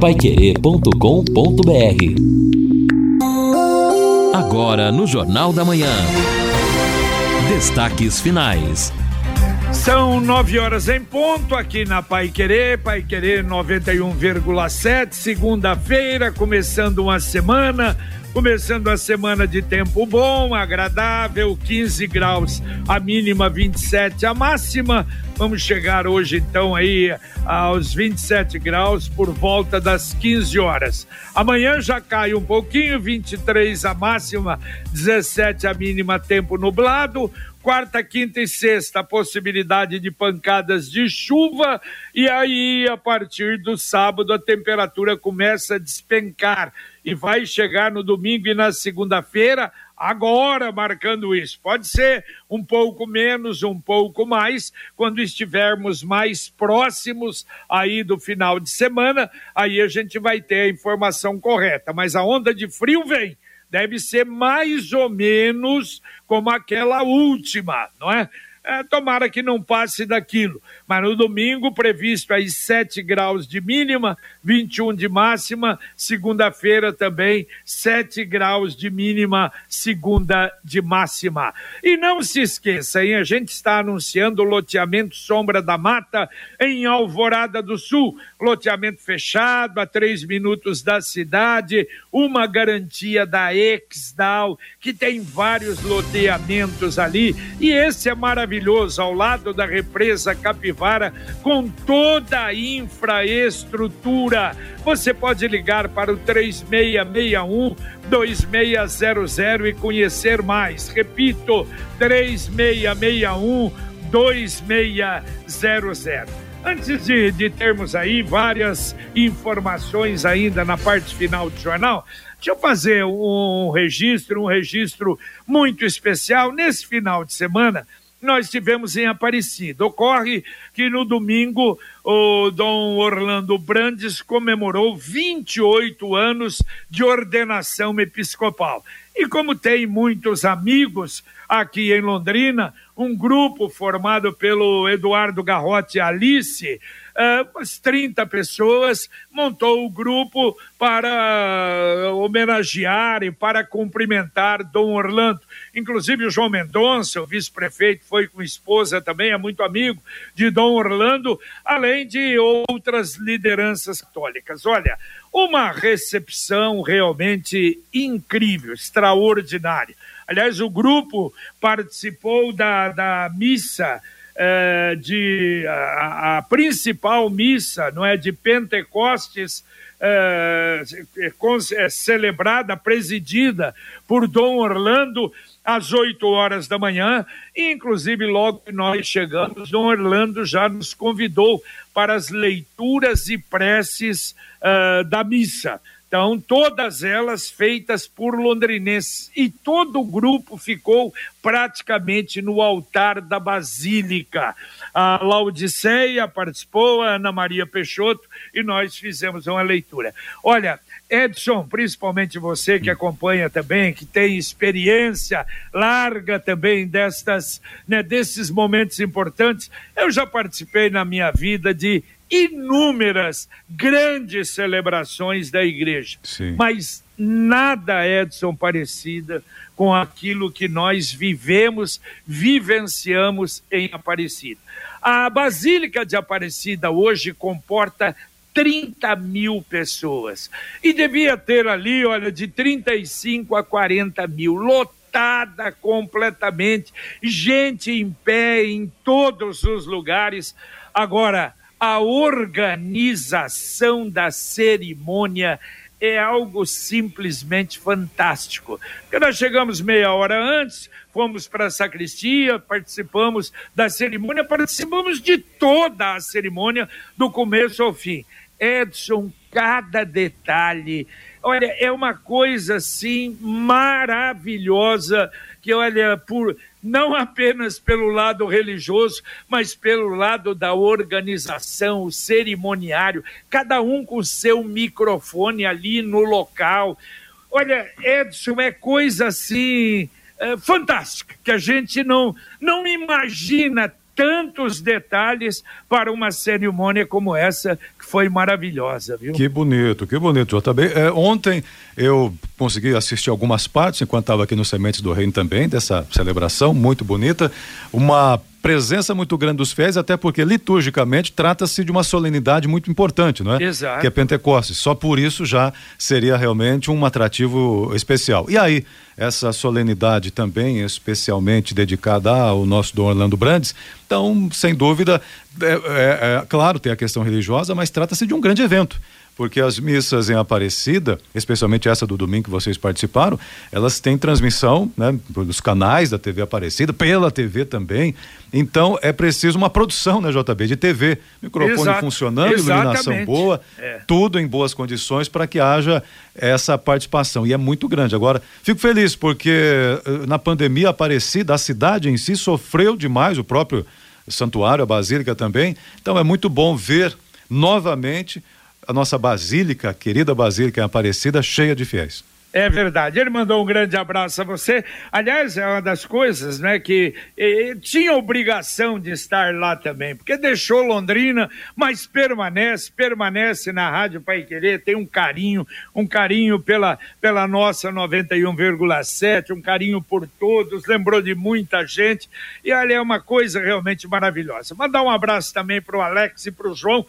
paiquerê.com.br Agora no Jornal da Manhã. Destaques finais. São nove horas em ponto aqui na Pai Querer, Pai Querer 91,7, segunda-feira, começando uma semana, começando a semana de tempo bom, agradável, 15 graus, a mínima 27, a máxima. Vamos chegar hoje então aí aos 27 graus por volta das 15 horas. Amanhã já cai um pouquinho, 23 a máxima, 17 a mínima, tempo nublado. Quarta, quinta e sexta, a possibilidade de pancadas de chuva, e aí, a partir do sábado, a temperatura começa a despencar. E vai chegar no domingo e na segunda-feira, agora marcando isso. Pode ser um pouco menos, um pouco mais, quando estivermos mais próximos aí do final de semana, aí a gente vai ter a informação correta. Mas a onda de frio vem deve ser mais ou menos como aquela última, não é? É, tomara que não passe daquilo. Mas no domingo, previsto aí 7 graus de mínima, 21 de máxima. Segunda-feira também 7 graus de mínima, segunda de máxima. E não se esqueça, hein? A gente está anunciando o loteamento Sombra da Mata em Alvorada do Sul. Loteamento fechado, a três minutos da cidade, uma garantia da Exdal, que tem vários loteamentos ali. E esse é maravilhoso maravilhoso ao lado da represa Capivara com toda a infraestrutura. Você pode ligar para o 3661 2600 e conhecer mais. Repito, 3661 2600. Antes de, de, termos aí várias informações ainda na parte final do jornal, deixa eu fazer um registro, um registro muito especial. Nesse final de semana, nós tivemos em Aparecida. Ocorre que no domingo o Dom Orlando Brandes comemorou 28 anos de ordenação episcopal. E como tem muitos amigos aqui em Londrina, um grupo formado pelo Eduardo Garrote Alice, uh, umas 30 pessoas, montou o grupo para homenagear e para cumprimentar Dom Orlando. Inclusive o João Mendonça, o vice-prefeito, foi com esposa também, é muito amigo de Dom Orlando, além de outras lideranças católicas. Olha, uma recepção realmente incrível, extraordinária. Aliás, o grupo participou da, da missa é, de a, a, principal missa, não é, de Pentecostes é, é, celebrada, presidida por Dom Orlando às 8 horas da manhã, e inclusive logo que nós chegamos, Dom Orlando já nos convidou para as leituras e preces uh, da missa. Então, todas elas feitas por londrinenses. E todo o grupo ficou praticamente no altar da Basílica. A Laudiceia participou, a Ana Maria Peixoto, e nós fizemos uma leitura. Olha, Edson, principalmente você que acompanha também, que tem experiência larga também destas, né, desses momentos importantes, eu já participei na minha vida de inúmeras grandes celebrações da igreja, Sim. mas nada, Edson, parecida com aquilo que nós vivemos, vivenciamos em Aparecida. A Basílica de Aparecida hoje comporta 30 mil pessoas. E devia ter ali, olha, de 35 a 40 mil, lotada completamente, gente em pé em todos os lugares. Agora, a organização da cerimônia é algo simplesmente fantástico. Porque nós chegamos meia hora antes, fomos para a sacristia, participamos da cerimônia, participamos de toda a cerimônia, do começo ao fim. Edson, cada detalhe. Olha, é uma coisa assim maravilhosa que olha por não apenas pelo lado religioso, mas pelo lado da organização, o cerimoniário, cada um com seu microfone ali no local. Olha, Edson, é coisa assim é, fantástica, que a gente não, não imagina tantos detalhes para uma cerimônia como essa, que foi maravilhosa, viu? Que bonito, que bonito, JB. É, ontem eu consegui assistir algumas partes, enquanto estava aqui no Sementes do Reino também, dessa celebração muito bonita. Uma presença muito grande dos fiéis, até porque liturgicamente trata-se de uma solenidade muito importante, não é? Exato. Que é Pentecostes. Só por isso já seria realmente um atrativo especial. E aí, essa solenidade também especialmente dedicada ao nosso Dom Orlando Brandes, então, sem dúvida, é, é, é claro, tem a questão religiosa, mas trata-se de um grande evento porque as missas em Aparecida, especialmente essa do domingo que vocês participaram, elas têm transmissão, né, pelos canais da TV Aparecida, pela TV também. Então é preciso uma produção, né, JB, de TV, microfone Exato. funcionando, Exatamente. iluminação boa, é. tudo em boas condições para que haja essa participação. E é muito grande. Agora, fico feliz porque eh, na pandemia Aparecida, a cidade em si sofreu demais, o próprio santuário, a basílica também. Então é muito bom ver novamente a nossa basílica, a querida basílica Aparecida, cheia de fiéis. É verdade. Ele mandou um grande abraço a você. Aliás, é uma das coisas, né, que tinha obrigação de estar lá também, porque deixou Londrina, mas permanece, permanece na Rádio Pai Querer, tem um carinho, um carinho pela, pela nossa 91,7, um carinho por todos, lembrou de muita gente, e ali é uma coisa realmente maravilhosa. Mandar um abraço também para o Alex e para o João,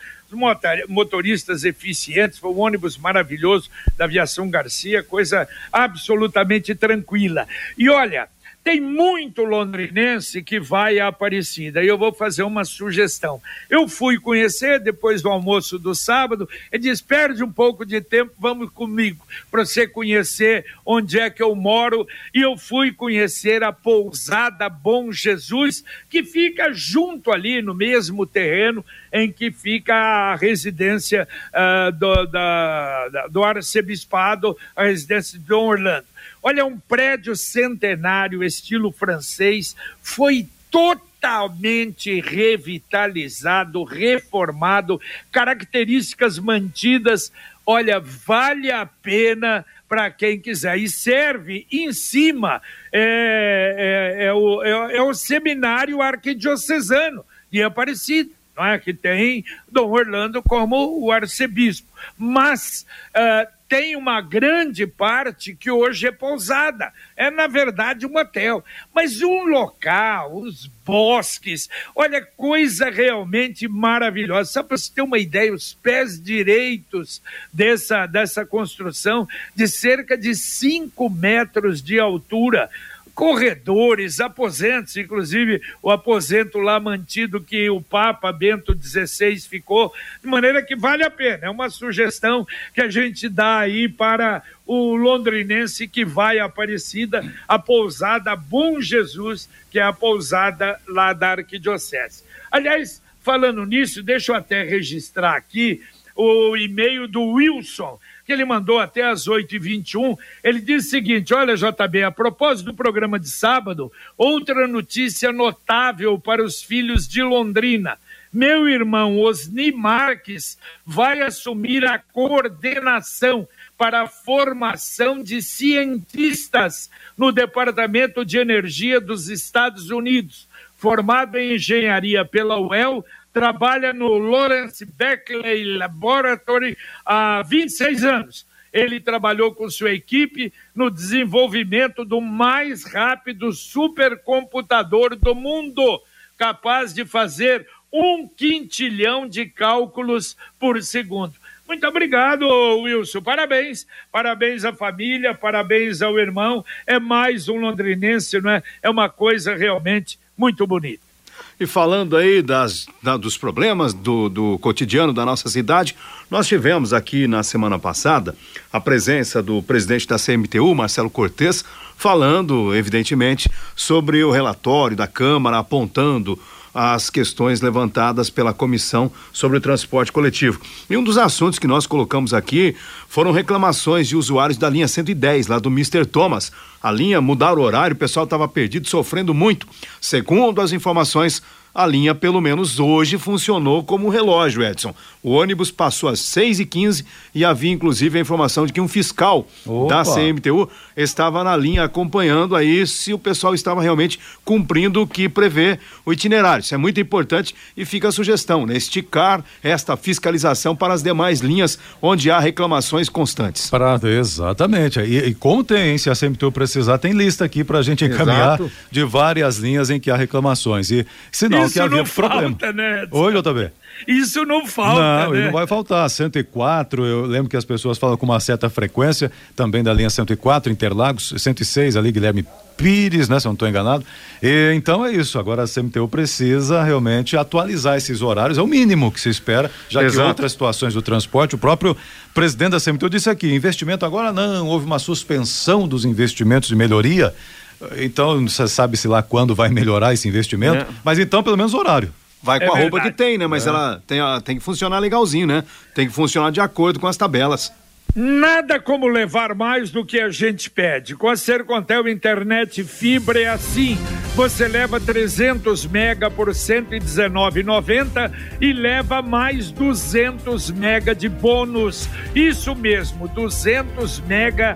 motoristas eficientes, foi um ônibus maravilhoso da Aviação Garcia, coisa absolutamente tranquila. E olha, tem muito londrinense que vai à Aparecida e eu vou fazer uma sugestão. Eu fui conhecer depois do almoço do sábado e disse: perde um pouco de tempo, vamos comigo para você conhecer onde é que eu moro. E eu fui conhecer a pousada Bom Jesus, que fica junto ali no mesmo terreno em que fica a residência uh, do, da, do arcebispado, a residência de Dom Orlando. Olha, um prédio centenário, estilo francês, foi totalmente revitalizado, reformado, características mantidas. Olha, vale a pena para quem quiser. E serve em cima, é, é, é, o, é, é o seminário arquidiocesano de Aparecida. Não é? Que tem Dom Orlando como o arcebispo. Mas uh, tem uma grande parte que hoje é pousada. É, na verdade, um hotel. Mas um local, os bosques, olha, coisa realmente maravilhosa. Só para você ter uma ideia, os pés direitos dessa, dessa construção, de cerca de 5 metros de altura corredores, aposentos, inclusive o aposento lá mantido que o Papa Bento XVI ficou, de maneira que vale a pena. É uma sugestão que a gente dá aí para o londrinense que vai à Aparecida, a pousada Bom Jesus, que é a pousada lá da Arquidiocese. Aliás, falando nisso, deixa eu até registrar aqui o e-mail do Wilson que ele mandou até às 8h21. Ele diz o seguinte: olha, JB, a propósito do programa de sábado, outra notícia notável para os filhos de Londrina. Meu irmão Osni Marques vai assumir a coordenação para a formação de cientistas no Departamento de Energia dos Estados Unidos. Formado em engenharia pela UEL, trabalha no Lawrence Beckley Laboratory há 26 anos. Ele trabalhou com sua equipe no desenvolvimento do mais rápido supercomputador do mundo, capaz de fazer um quintilhão de cálculos por segundo. Muito obrigado, Wilson. Parabéns. Parabéns à família, parabéns ao irmão. É mais um londrinense, não é? É uma coisa realmente muito bonita. E falando aí das, da, dos problemas do, do cotidiano da nossa cidade, nós tivemos aqui na semana passada a presença do presidente da CMTU, Marcelo Cortes, falando, evidentemente, sobre o relatório da Câmara, apontando as questões levantadas pela comissão sobre o transporte coletivo. E um dos assuntos que nós colocamos aqui foram reclamações de usuários da linha 110, lá do Mr. Thomas. A linha mudaram o horário, o pessoal estava perdido, sofrendo muito. Segundo as informações a linha, pelo menos hoje, funcionou como um relógio, Edson. O ônibus passou às 6 e 15 e havia, inclusive, a informação de que um fiscal Opa. da CMTU estava na linha acompanhando aí se o pessoal estava realmente cumprindo o que prevê o itinerário. Isso é muito importante e fica a sugestão, né? Esticar esta fiscalização para as demais linhas onde há reclamações constantes. Pra, exatamente. E, e como tem, se a CMTU precisar, tem lista aqui para a gente encaminhar Exato. de várias linhas em que há reclamações. E sinal Isso que havia não problema. Falta, né? Oi, JB. Isso não falta. Não, né? não vai faltar. 104, eu lembro que as pessoas falam com uma certa frequência, também da linha 104, Interlagos, 106 ali, Guilherme Pires, né? Se eu não estou enganado. E, então é isso. Agora a CMTU precisa realmente atualizar esses horários, é o mínimo que se espera, já Exato. que outras situações do transporte, o próprio presidente da CMTU disse aqui: investimento agora não, houve uma suspensão dos investimentos de melhoria. Então, você sabe se lá quando vai melhorar esse investimento, é. mas então pelo menos horário. Vai é com a verdade. roupa que tem, né? Mas é. ela tem, tem que funcionar legalzinho, né? Tem que funcionar de acordo com as tabelas. Nada como levar mais do que a gente pede. Com a Sercontel Internet Fibra é assim. Você leva 300 mega por 119,90 e leva mais 200 mega de bônus. Isso mesmo, 200 mega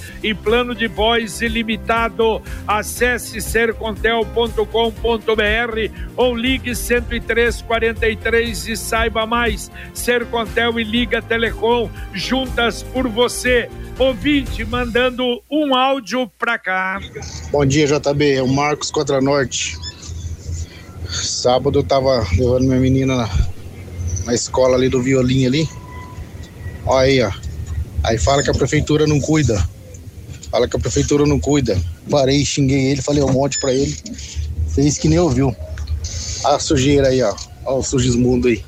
e plano de voz ilimitado. Acesse sercontel.com.br ou ligue 10343 e saiba mais. Sercontel e Liga Telecom juntas por você. Ouvinte mandando um áudio pra cá. Bom dia, JB. É o Marcos Contra Norte. Sábado eu tava levando minha menina na, na escola ali do violino ali. Olha aí, ó. Aí fala que a prefeitura não cuida. Fala que a prefeitura não cuida. Parei, xinguei ele, falei um monte pra ele. Fez que nem ouviu. A sujeira aí, ó. Olha o sujismundo aí.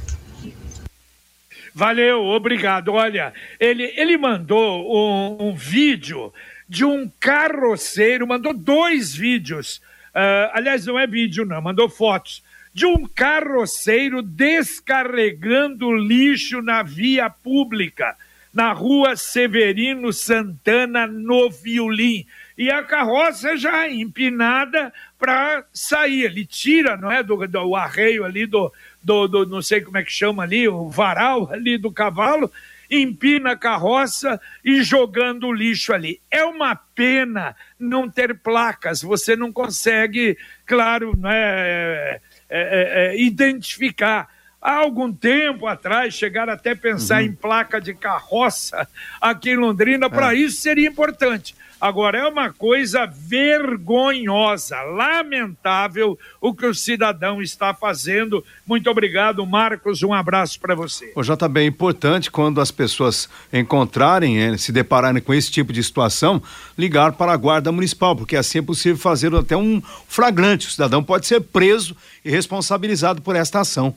Valeu, obrigado. Olha, ele, ele mandou um, um vídeo de um carroceiro, mandou dois vídeos. Uh, aliás, não é vídeo, não, mandou fotos. De um carroceiro descarregando lixo na via pública na rua Severino Santana, no Violim. E a carroça já empinada para sair. Ele tira, não é? Do, do arreio ali do, do, do, não sei como é que chama ali, o varal ali do cavalo, empina a carroça e jogando o lixo ali. É uma pena não ter placas, você não consegue, claro, não é, é, é, é identificar Há algum tempo atrás, chegaram até a pensar uhum. em placa de carroça aqui em Londrina, para é. isso seria importante. Agora, é uma coisa vergonhosa, lamentável o que o cidadão está fazendo. Muito obrigado, Marcos. Um abraço para você. O JB é importante quando as pessoas encontrarem, eh, se depararem com esse tipo de situação, ligar para a Guarda Municipal, porque assim é possível fazer até um flagrante. O cidadão pode ser preso e responsabilizado por esta ação.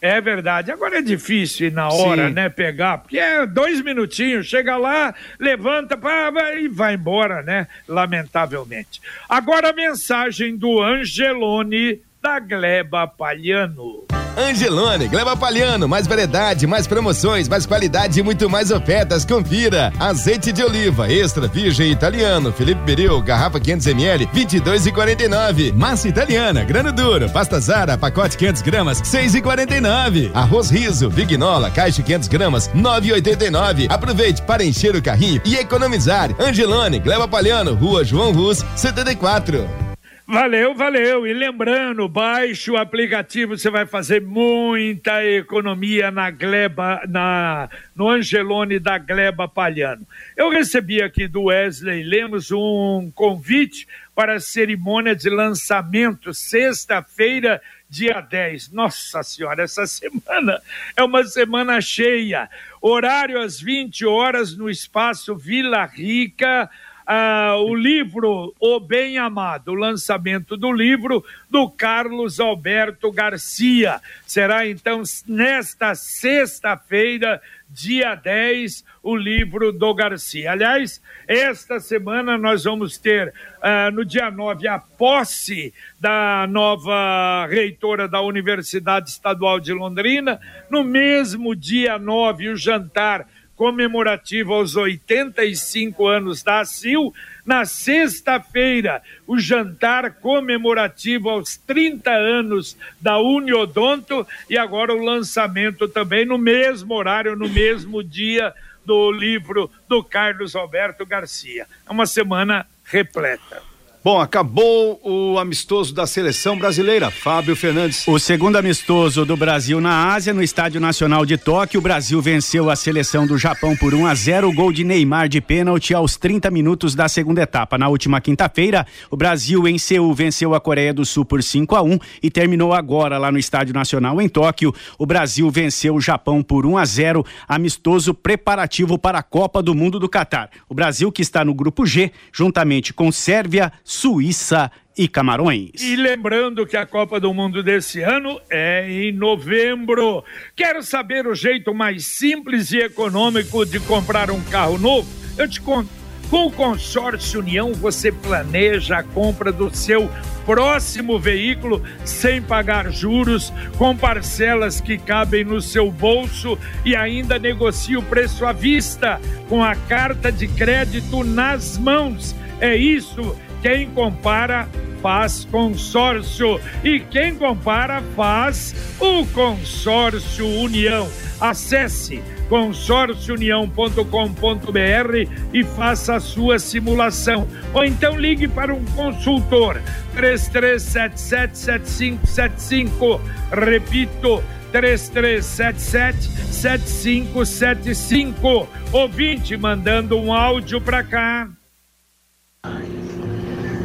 É verdade. Agora é difícil ir na hora, Sim. né? Pegar, porque é dois minutinhos, chega lá, levanta pá, e vai embora, né? Lamentavelmente. Agora a mensagem do Angelone da Gleba Palhano. Angelone, Gleba Palhano, mais variedade, mais promoções, mais qualidade e muito mais ofertas. Confira. Azeite de oliva extra virgem italiano, Felipe Beril, garrafa 500ml, 22,49. Massa italiana, grano duro, pasta Zara, pacote 500 gramas, 6,49. Arroz riso, Vignola, caixa 500 gramas, 9,89. Aproveite para encher o carrinho e economizar. Angelone, Gleba Palhano, Rua João Rus, 74. Valeu, valeu. E lembrando, baixe o aplicativo, você vai fazer muita economia na Gleba, na, no Angelone da Gleba Palhano. Eu recebi aqui do Wesley Lemos um convite para a cerimônia de lançamento, sexta-feira, dia 10. Nossa Senhora, essa semana é uma semana cheia. Horário às 20 horas no espaço Vila Rica ah, o livro O Bem Amado, o lançamento do livro do Carlos Alberto Garcia. Será então nesta sexta-feira, dia 10, o livro do Garcia. Aliás, esta semana nós vamos ter, uh, no dia 9, a posse da nova reitora da Universidade Estadual de Londrina. No mesmo dia 9, o jantar comemorativo aos 85 anos da ACIL. Na sexta-feira, o jantar comemorativo aos 30 anos da Uniodonto e agora o lançamento também no mesmo horário, no mesmo dia do livro do Carlos Alberto Garcia. É uma semana repleta. Bom, acabou o amistoso da seleção brasileira. Fábio Fernandes. O segundo amistoso do Brasil na Ásia, no Estádio Nacional de Tóquio, o Brasil venceu a seleção do Japão por 1 a 0, gol de Neymar de pênalti aos 30 minutos da segunda etapa. Na última quinta-feira, o Brasil em Seul venceu a Coreia do Sul por 5 a 1 e terminou agora lá no Estádio Nacional em Tóquio. O Brasil venceu o Japão por 1 a 0, amistoso preparativo para a Copa do Mundo do Catar. O Brasil que está no grupo G, juntamente com Sérvia, Suíça e Camarões. E lembrando que a Copa do Mundo desse ano é em novembro. Quero saber o jeito mais simples e econômico de comprar um carro novo? Eu te conto. Com o Consórcio União, você planeja a compra do seu próximo veículo sem pagar juros, com parcelas que cabem no seu bolso e ainda negocia o preço à vista, com a carta de crédito nas mãos. É isso quem compara faz consórcio e quem compara faz o consórcio União. Acesse consórciounião.com.br e faça a sua simulação. Ou então ligue para um consultor 33777575. Repito, 33777575. Ouvinte mandando um áudio para cá.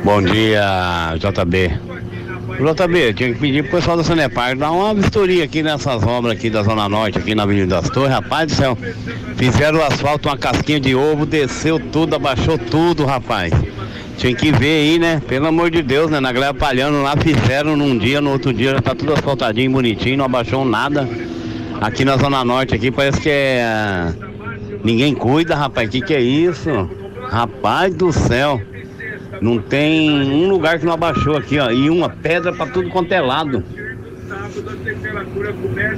Bom dia, JB. JB, tinha que pedir pro pessoal da Sanepar dar uma vistoria aqui nessas obras aqui da Zona Norte, aqui na Avenida das Torres, rapaz do céu. Fizeram o asfalto, uma casquinha de ovo, desceu tudo, abaixou tudo, rapaz. Tinha que ver aí, né? Pelo amor de Deus, né? Na Gleba Palhano lá fizeram num dia, no outro dia já tá tudo asfaltadinho, bonitinho, não abaixou nada. Aqui na Zona Norte, aqui parece que é. Ninguém cuida, rapaz. Que que é isso? Rapaz do céu. Não tem um lugar que não abaixou aqui, ó. E uma pedra para tudo quanto é lado.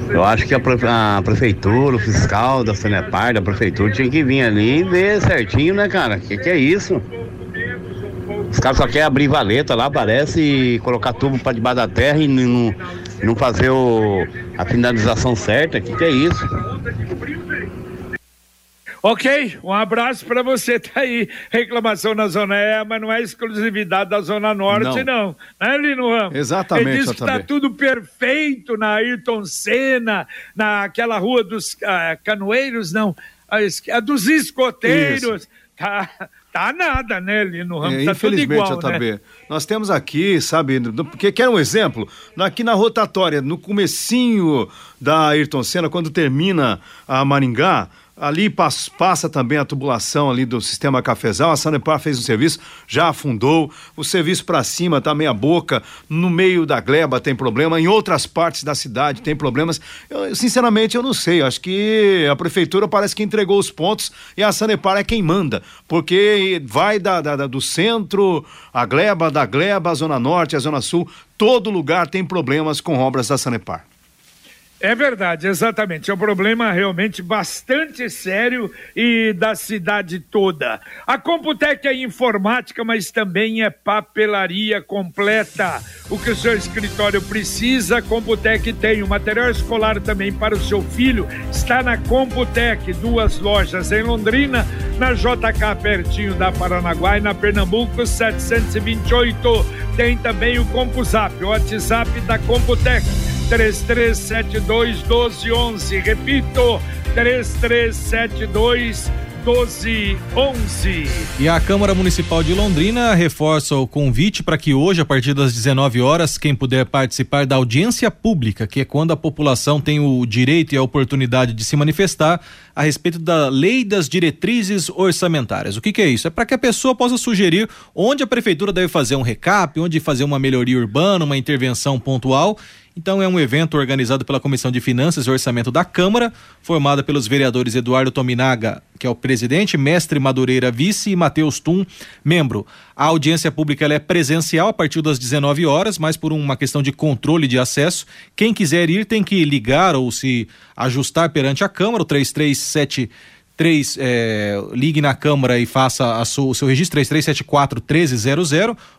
Eu acho que a, a, prefeitura, o fiscal da Sanepar, da prefeitura, tinha que vir ali e ver certinho, né, cara? Que que é isso? Os caras só querem abrir valeta lá, parece, e colocar tubo para debaixo da terra e não, não fazer o, a finalização certa. Que que é isso? Ok, um abraço para você. Tá aí. Reclamação na Zona E, mas não é exclusividade da Zona Norte, não. Não, né, Lino Ramos? Exatamente. Ele diz que está tudo perfeito na Ayrton Senna, naquela rua dos uh, canoeiros, não, a, a dos escoteiros. Isso. Tá, tá nada, né, Lino Ramos? É, tá infelizmente, tudo igual, né? Nós temos aqui, sabe, porque quer um exemplo? Aqui na rotatória, no comecinho da Ayrton Senna, quando termina a Maringá, Ali passa também a tubulação ali do sistema cafezal. A Sanepar fez um serviço, já afundou. O serviço para cima tá meia boca. No meio da gleba tem problema. Em outras partes da cidade tem problemas. Eu, sinceramente, eu não sei. Acho que a prefeitura parece que entregou os pontos e a Sanepar é quem manda. Porque vai da, da, do centro, a gleba, da gleba, a zona norte, a zona sul. Todo lugar tem problemas com obras da Sanepar. É verdade, exatamente. É um problema realmente bastante sério e da cidade toda. A Computec é informática, mas também é papelaria completa. O que o seu escritório precisa, a Computec tem. O material escolar também para o seu filho está na Computec. Duas lojas em Londrina, na JK, pertinho da Paranaguá e na Pernambuco, 728. Tem também o CompuZap, o WhatsApp da Computec 3372 1211. Repito, 3372 1211. E a Câmara Municipal de Londrina reforça o convite para que hoje, a partir das 19 horas, quem puder participar da audiência pública, que é quando a população tem o direito e a oportunidade de se manifestar a respeito da lei das diretrizes orçamentárias. O que, que é isso? É para que a pessoa possa sugerir onde a prefeitura deve fazer um recap, onde fazer uma melhoria urbana, uma intervenção pontual então é um evento organizado pela Comissão de Finanças e Orçamento da Câmara, formada pelos vereadores Eduardo Tominaga, que é o presidente, Mestre Madureira vice e Matheus Tum, membro. A audiência pública é presencial a partir das 19 horas, mas por uma questão de controle de acesso, quem quiser ir tem que ligar ou se ajustar perante a Câmara, o 337 3, é, ligue na Câmara e faça sua, o seu registro 3374 1300.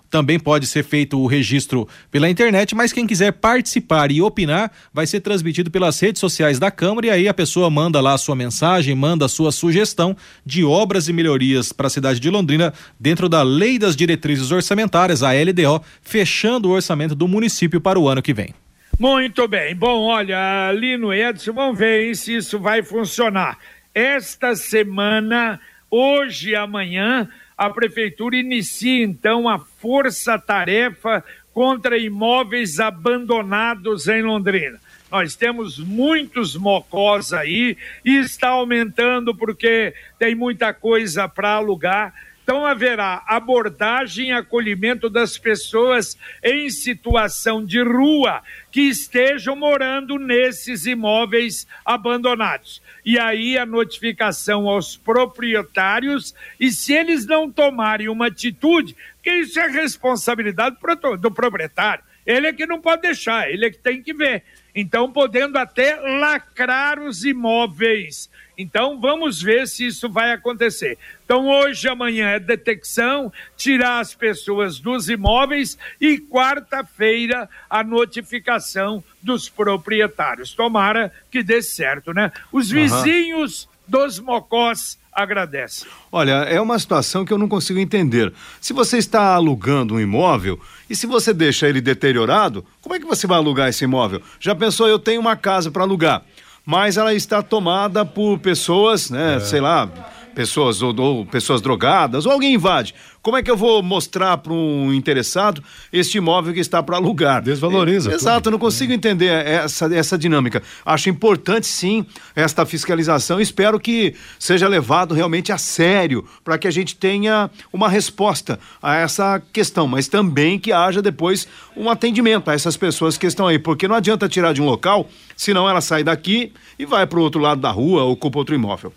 Também pode ser feito o registro pela internet, mas quem quiser participar e opinar vai ser transmitido pelas redes sociais da Câmara e aí a pessoa manda lá a sua mensagem, manda a sua sugestão de obras e melhorias para a cidade de Londrina dentro da Lei das Diretrizes Orçamentárias, a LDO, fechando o orçamento do município para o ano que vem. Muito bem. Bom, olha, ali no Edson, vamos ver se isso vai funcionar. Esta semana, hoje e amanhã, a prefeitura inicia então a força-tarefa contra imóveis abandonados em Londrina. Nós temos muitos mocós aí e está aumentando porque tem muita coisa para alugar então haverá abordagem e acolhimento das pessoas em situação de rua que estejam morando nesses imóveis abandonados. E aí a notificação aos proprietários e se eles não tomarem uma atitude, que isso é responsabilidade do proprietário. Ele é que não pode deixar, ele é que tem que ver. Então, podendo até lacrar os imóveis então vamos ver se isso vai acontecer. Então hoje, amanhã é detecção, tirar as pessoas dos imóveis e quarta-feira a notificação dos proprietários. Tomara que dê certo, né? Os vizinhos uhum. dos mocós agradecem. Olha, é uma situação que eu não consigo entender. Se você está alugando um imóvel e se você deixa ele deteriorado, como é que você vai alugar esse imóvel? Já pensou, eu tenho uma casa para alugar mas ela está tomada por pessoas, né, é. sei lá, pessoas ou, ou, pessoas drogadas, ou alguém invade. Como é que eu vou mostrar para um interessado este imóvel que está para alugar? Desvaloriza. É, exato, não consigo entender essa, essa dinâmica. Acho importante sim esta fiscalização. Espero que seja levado realmente a sério para que a gente tenha uma resposta a essa questão, mas também que haja depois um atendimento a essas pessoas que estão aí, porque não adianta tirar de um local, senão ela sai daqui e vai para o outro lado da rua ou ocupa outro imóvel.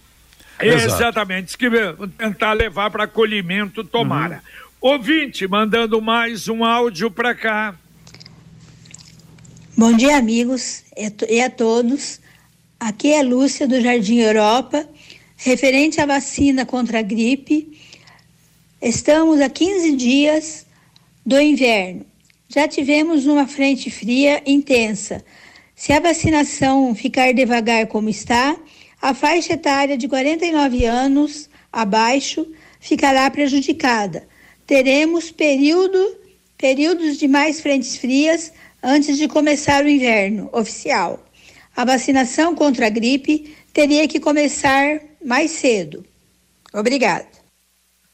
Exatamente, que tentar levar para acolhimento, tomara. Uhum. Ouvinte, mandando mais um áudio para cá. Bom dia, amigos e a todos. Aqui é Lúcia do Jardim Europa, referente à vacina contra a gripe. Estamos a 15 dias do inverno. Já tivemos uma frente fria intensa. Se a vacinação ficar devagar como está, a faixa etária de 49 anos abaixo ficará prejudicada. Teremos período, períodos de mais frentes frias antes de começar o inverno oficial. A vacinação contra a gripe teria que começar mais cedo. Obrigada.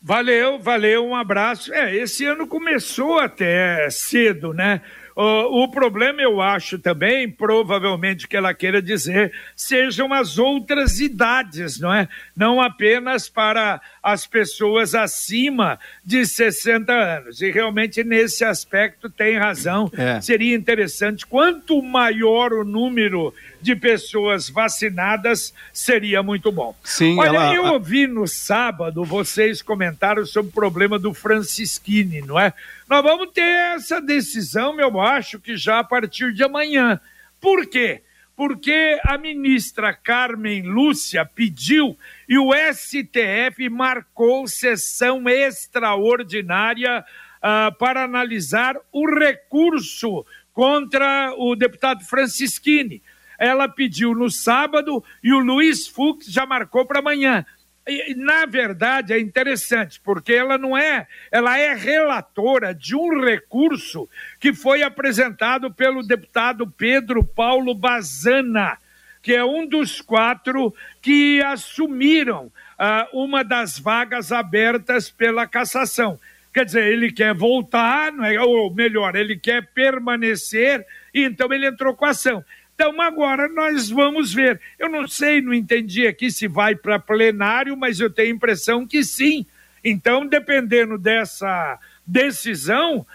Valeu, valeu, um abraço. É, esse ano começou até cedo, né? Uh, o problema, eu acho também, provavelmente que ela queira dizer, sejam as outras idades, não é? Não apenas para as pessoas acima de 60 anos. E realmente nesse aspecto tem razão. É. Seria interessante, quanto maior o número de pessoas vacinadas, seria muito bom. Sim, Olha, ela... eu ouvi no sábado vocês comentaram sobre o problema do Francisquini, não é? Nós vamos ter essa decisão, eu acho que já a partir de amanhã. Por quê? Porque a ministra Carmen Lúcia pediu e o STF marcou sessão extraordinária uh, para analisar o recurso contra o deputado Francisquini. Ela pediu no sábado e o Luiz Fux já marcou para amanhã. E, na verdade, é interessante, porque ela não é, ela é relatora de um recurso que foi apresentado pelo deputado Pedro Paulo Bazana, que é um dos quatro que assumiram ah, uma das vagas abertas pela cassação. Quer dizer, ele quer voltar, não é? ou melhor, ele quer permanecer, e então ele entrou com a ação. Então agora nós vamos ver. Eu não sei, não entendi aqui se vai para plenário, mas eu tenho a impressão que sim. Então, dependendo dessa decisão,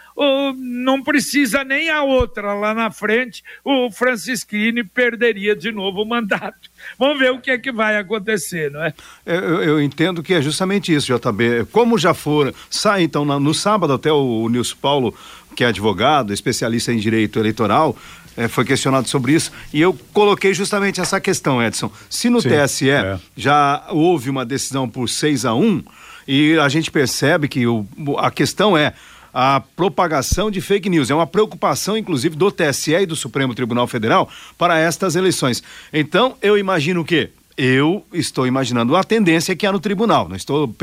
não precisa nem a outra lá na frente, o Francisquini perderia de novo o mandato. Vamos ver o que é que vai acontecer, não é? Eu, eu entendo que é justamente isso, JB. Como já foram, sai então no, sábado até o Nilson Paulo, que é advogado, especialista em direito eleitoral, é, foi questionado sobre isso e eu coloquei justamente essa questão, Edson. Se no Sim, TSE é. já houve uma decisão por 6 a 1 e a gente percebe que o, a questão é a propagação de fake news. É uma preocupação, inclusive, do TSE e do Supremo Tribunal Federal para estas eleições. Então, eu imagino que eu estou imaginando a tendência que há no tribunal, não estou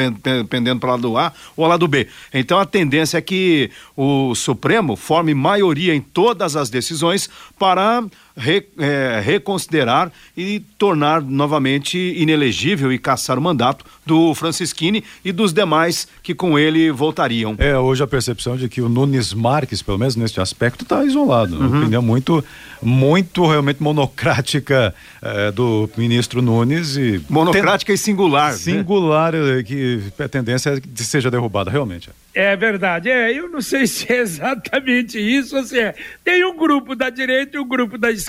pendendo para o lado A ou lado B. Então a tendência é que o Supremo forme maioria em todas as decisões para re, é, reconsiderar e tornar novamente inelegível e caçar o mandato do Francisquini e dos demais que com ele voltariam. É, hoje a percepção de que o Nunes Marques, pelo menos neste aspecto, está isolado. Uhum. Uma opinião muito, muito realmente monocrática é, do ministro Nunes e. Monocrática tem... e singular. Né? Singular, né? que a tendência é que seja derrubada, realmente. É verdade. É, eu não sei se é exatamente isso se é. Tem um grupo da direita e um grupo da esquerda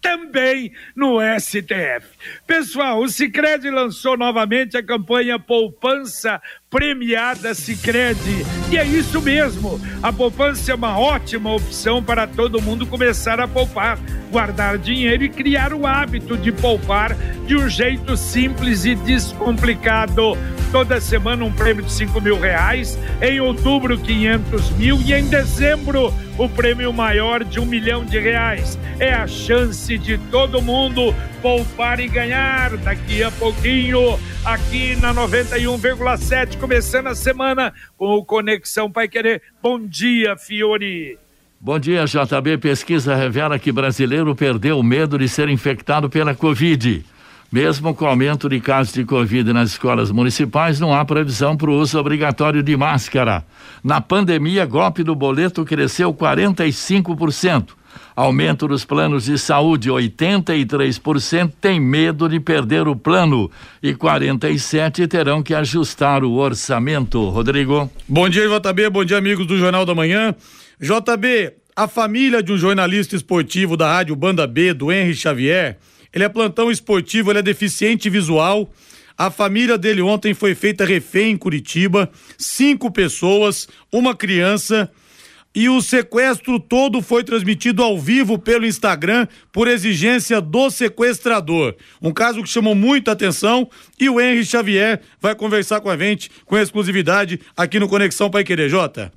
também no STF. Pessoal, o Sicredi lançou novamente a campanha Poupança Premiada Sicredi. E é isso mesmo. A poupança é uma ótima opção para todo mundo começar a poupar, guardar dinheiro e criar o hábito de poupar de um jeito simples e descomplicado. Toda semana um prêmio de 5 mil reais, em outubro 500 mil e em dezembro o prêmio maior de um milhão de reais. É a chance de todo mundo poupar e ganhar daqui a pouquinho, aqui na 91,7, começando a semana com o Conexão Pai Querer. Bom dia, Fiore. Bom dia, JB. Pesquisa revela que brasileiro perdeu o medo de ser infectado pela Covid. Mesmo com o aumento de casos de Covid nas escolas municipais, não há previsão para o uso obrigatório de máscara. Na pandemia, golpe do boleto cresceu 45%. Aumento dos planos de saúde, 83% tem medo de perder o plano e 47 terão que ajustar o orçamento. Rodrigo. Bom dia, JB. Bom dia, amigos do Jornal da Manhã. JB, a família de um jornalista esportivo da Rádio Banda B, do Henry Xavier, ele é plantão esportivo, ele é deficiente visual. A família dele ontem foi feita refém em Curitiba, cinco pessoas, uma criança. E o sequestro todo foi transmitido ao vivo pelo Instagram por exigência do sequestrador. Um caso que chamou muita atenção e o Henry Xavier vai conversar com a gente com exclusividade aqui no Conexão Pai Querer, Jota.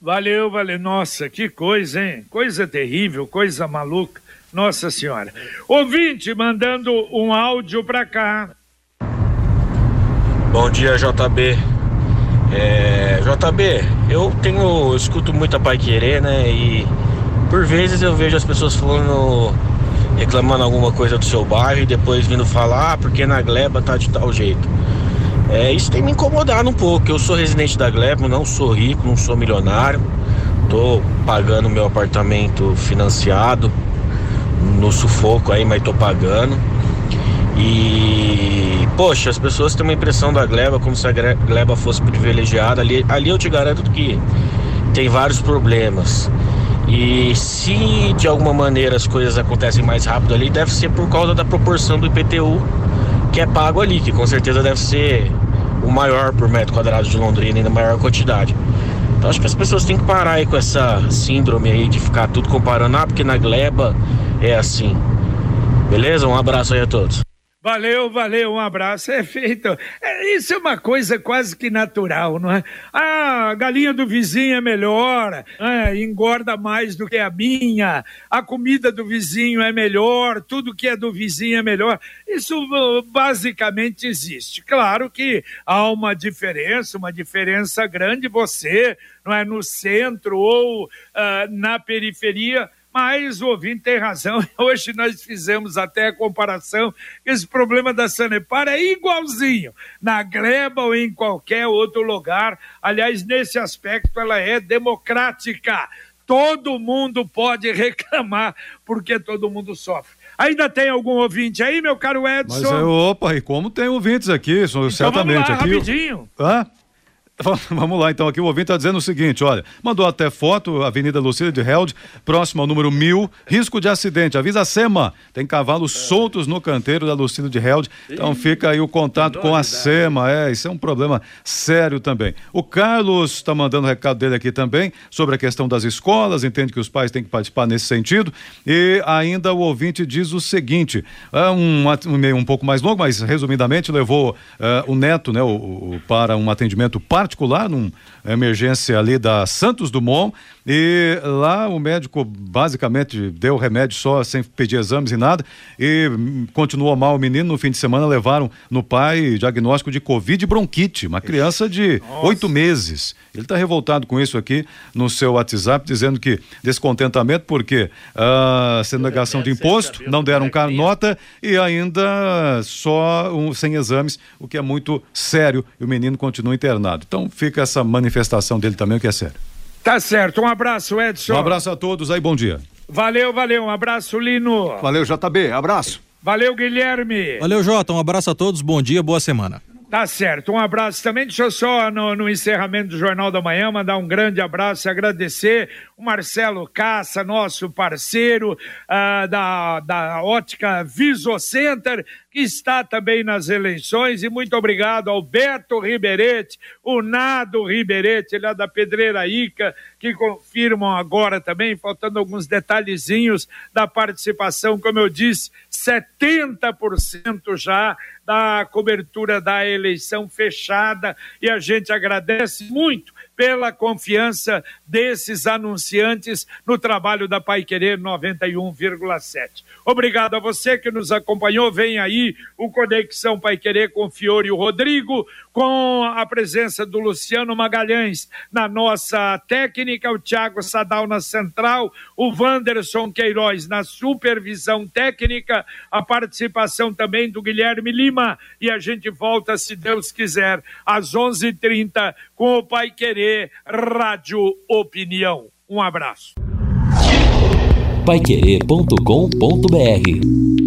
Valeu, valeu. Nossa, que coisa, hein? Coisa terrível, coisa maluca. Nossa Senhora. Ouvinte mandando um áudio para cá. Bom dia, JB. É, JB, eu tenho, eu escuto muita Pai Querer, né? E por vezes eu vejo as pessoas falando, reclamando alguma coisa do seu bairro e depois vindo falar, ah, porque na Gleba tá de tal jeito. É, isso tem me incomodado um pouco. Eu sou residente da Gleba, não sou rico, não sou milionário. Tô pagando meu apartamento financiado no sufoco aí, mas tô pagando. E, poxa, as pessoas têm uma impressão da gleba como se a gleba fosse privilegiada. Ali, ali eu te garanto que tem vários problemas. E se de alguma maneira as coisas acontecem mais rápido ali, deve ser por causa da proporção do IPTU que é pago ali, que com certeza deve ser o maior por metro quadrado de Londrina e na maior quantidade. Então acho que as pessoas têm que parar aí com essa síndrome aí de ficar tudo comparando, ah, porque na gleba é assim. Beleza? Um abraço aí a todos. Valeu, valeu, um abraço. É feito. É, isso é uma coisa quase que natural, não é? Ah, a galinha do vizinho é melhor, é, engorda mais do que a minha, a comida do vizinho é melhor, tudo que é do vizinho é melhor. Isso uh, basicamente existe. Claro que há uma diferença, uma diferença grande, você, não é? No centro ou uh, na periferia Mas o ouvinte tem razão. Hoje nós fizemos até a comparação. Esse problema da Sanepar é igualzinho na Gleba ou em qualquer outro lugar. Aliás, nesse aspecto, ela é democrática. Todo mundo pode reclamar porque todo mundo sofre. Ainda tem algum ouvinte aí, meu caro Edson? Mas, é, opa, e como tem ouvintes aqui, então, certamente. Vamos lá, aqui, rapidinho. Hã? Vamos lá, então, aqui o ouvinte está dizendo o seguinte: olha, mandou até foto, Avenida Lucília de Held, próximo ao número mil, risco de acidente. Avisa a SEMA, tem cavalos soltos no canteiro da Lucília de Held. Então fica aí o contato com a SEMA. É, isso é um problema sério também. O Carlos está mandando o recado dele aqui também sobre a questão das escolas, entende que os pais têm que participar nesse sentido. E ainda o ouvinte diz o seguinte: é um, um e-mail um pouco mais longo, mas resumidamente levou uh, o neto né, o, o, para um atendimento particular particular, numa emergência ali da Santos Dumont, e lá o médico basicamente deu remédio só, sem pedir exames e nada, e continuou mal o menino. No fim de semana levaram no pai diagnóstico de Covid bronquite, uma criança de oito meses. Ele está revoltado com isso aqui no seu WhatsApp, dizendo que descontentamento porque a uh, negação de imposto, não deram nota e ainda só um, sem exames, o que é muito sério, e o menino continua internado. Então fica essa manifestação dele também, o que é sério. Tá certo, um abraço, Edson. Um abraço a todos aí, bom dia. Valeu, valeu, um abraço, Lino. Valeu, JB, abraço. Valeu, Guilherme. Valeu, Jota, um abraço a todos, bom dia, boa semana. Tá certo, um abraço também. Deixa eu só, no, no, encerramento do Jornal da Manhã, mandar um grande abraço e agradecer o Marcelo Caça, nosso parceiro uh, da, da ótica Visocenter, que está também nas eleições. E muito obrigado ao Beto Riberete, o Nado Riberete, ele é da Pedreira Ica, que confirmam agora também, faltando alguns detalhezinhos da participação, como eu disse, 70% já da cobertura da eleição fechada e a gente agradece muito pela confiança desses anunciantes no trabalho da Pai Querer 91,7. Obrigado a você que nos acompanhou. Vem aí o Conexão Pai Querer com Fiore e o Rodrigo, com a presença do Luciano Magalhães na nossa técnica, o Thiago Sadal na central, o Wanderson Queiroz na supervisão técnica, a participação também do Guilherme Lima. E a gente volta, se Deus quiser, às 11:30 h 30 com o Pai Querer Rádio Opinião. Um abraço. Paiquerê.com.br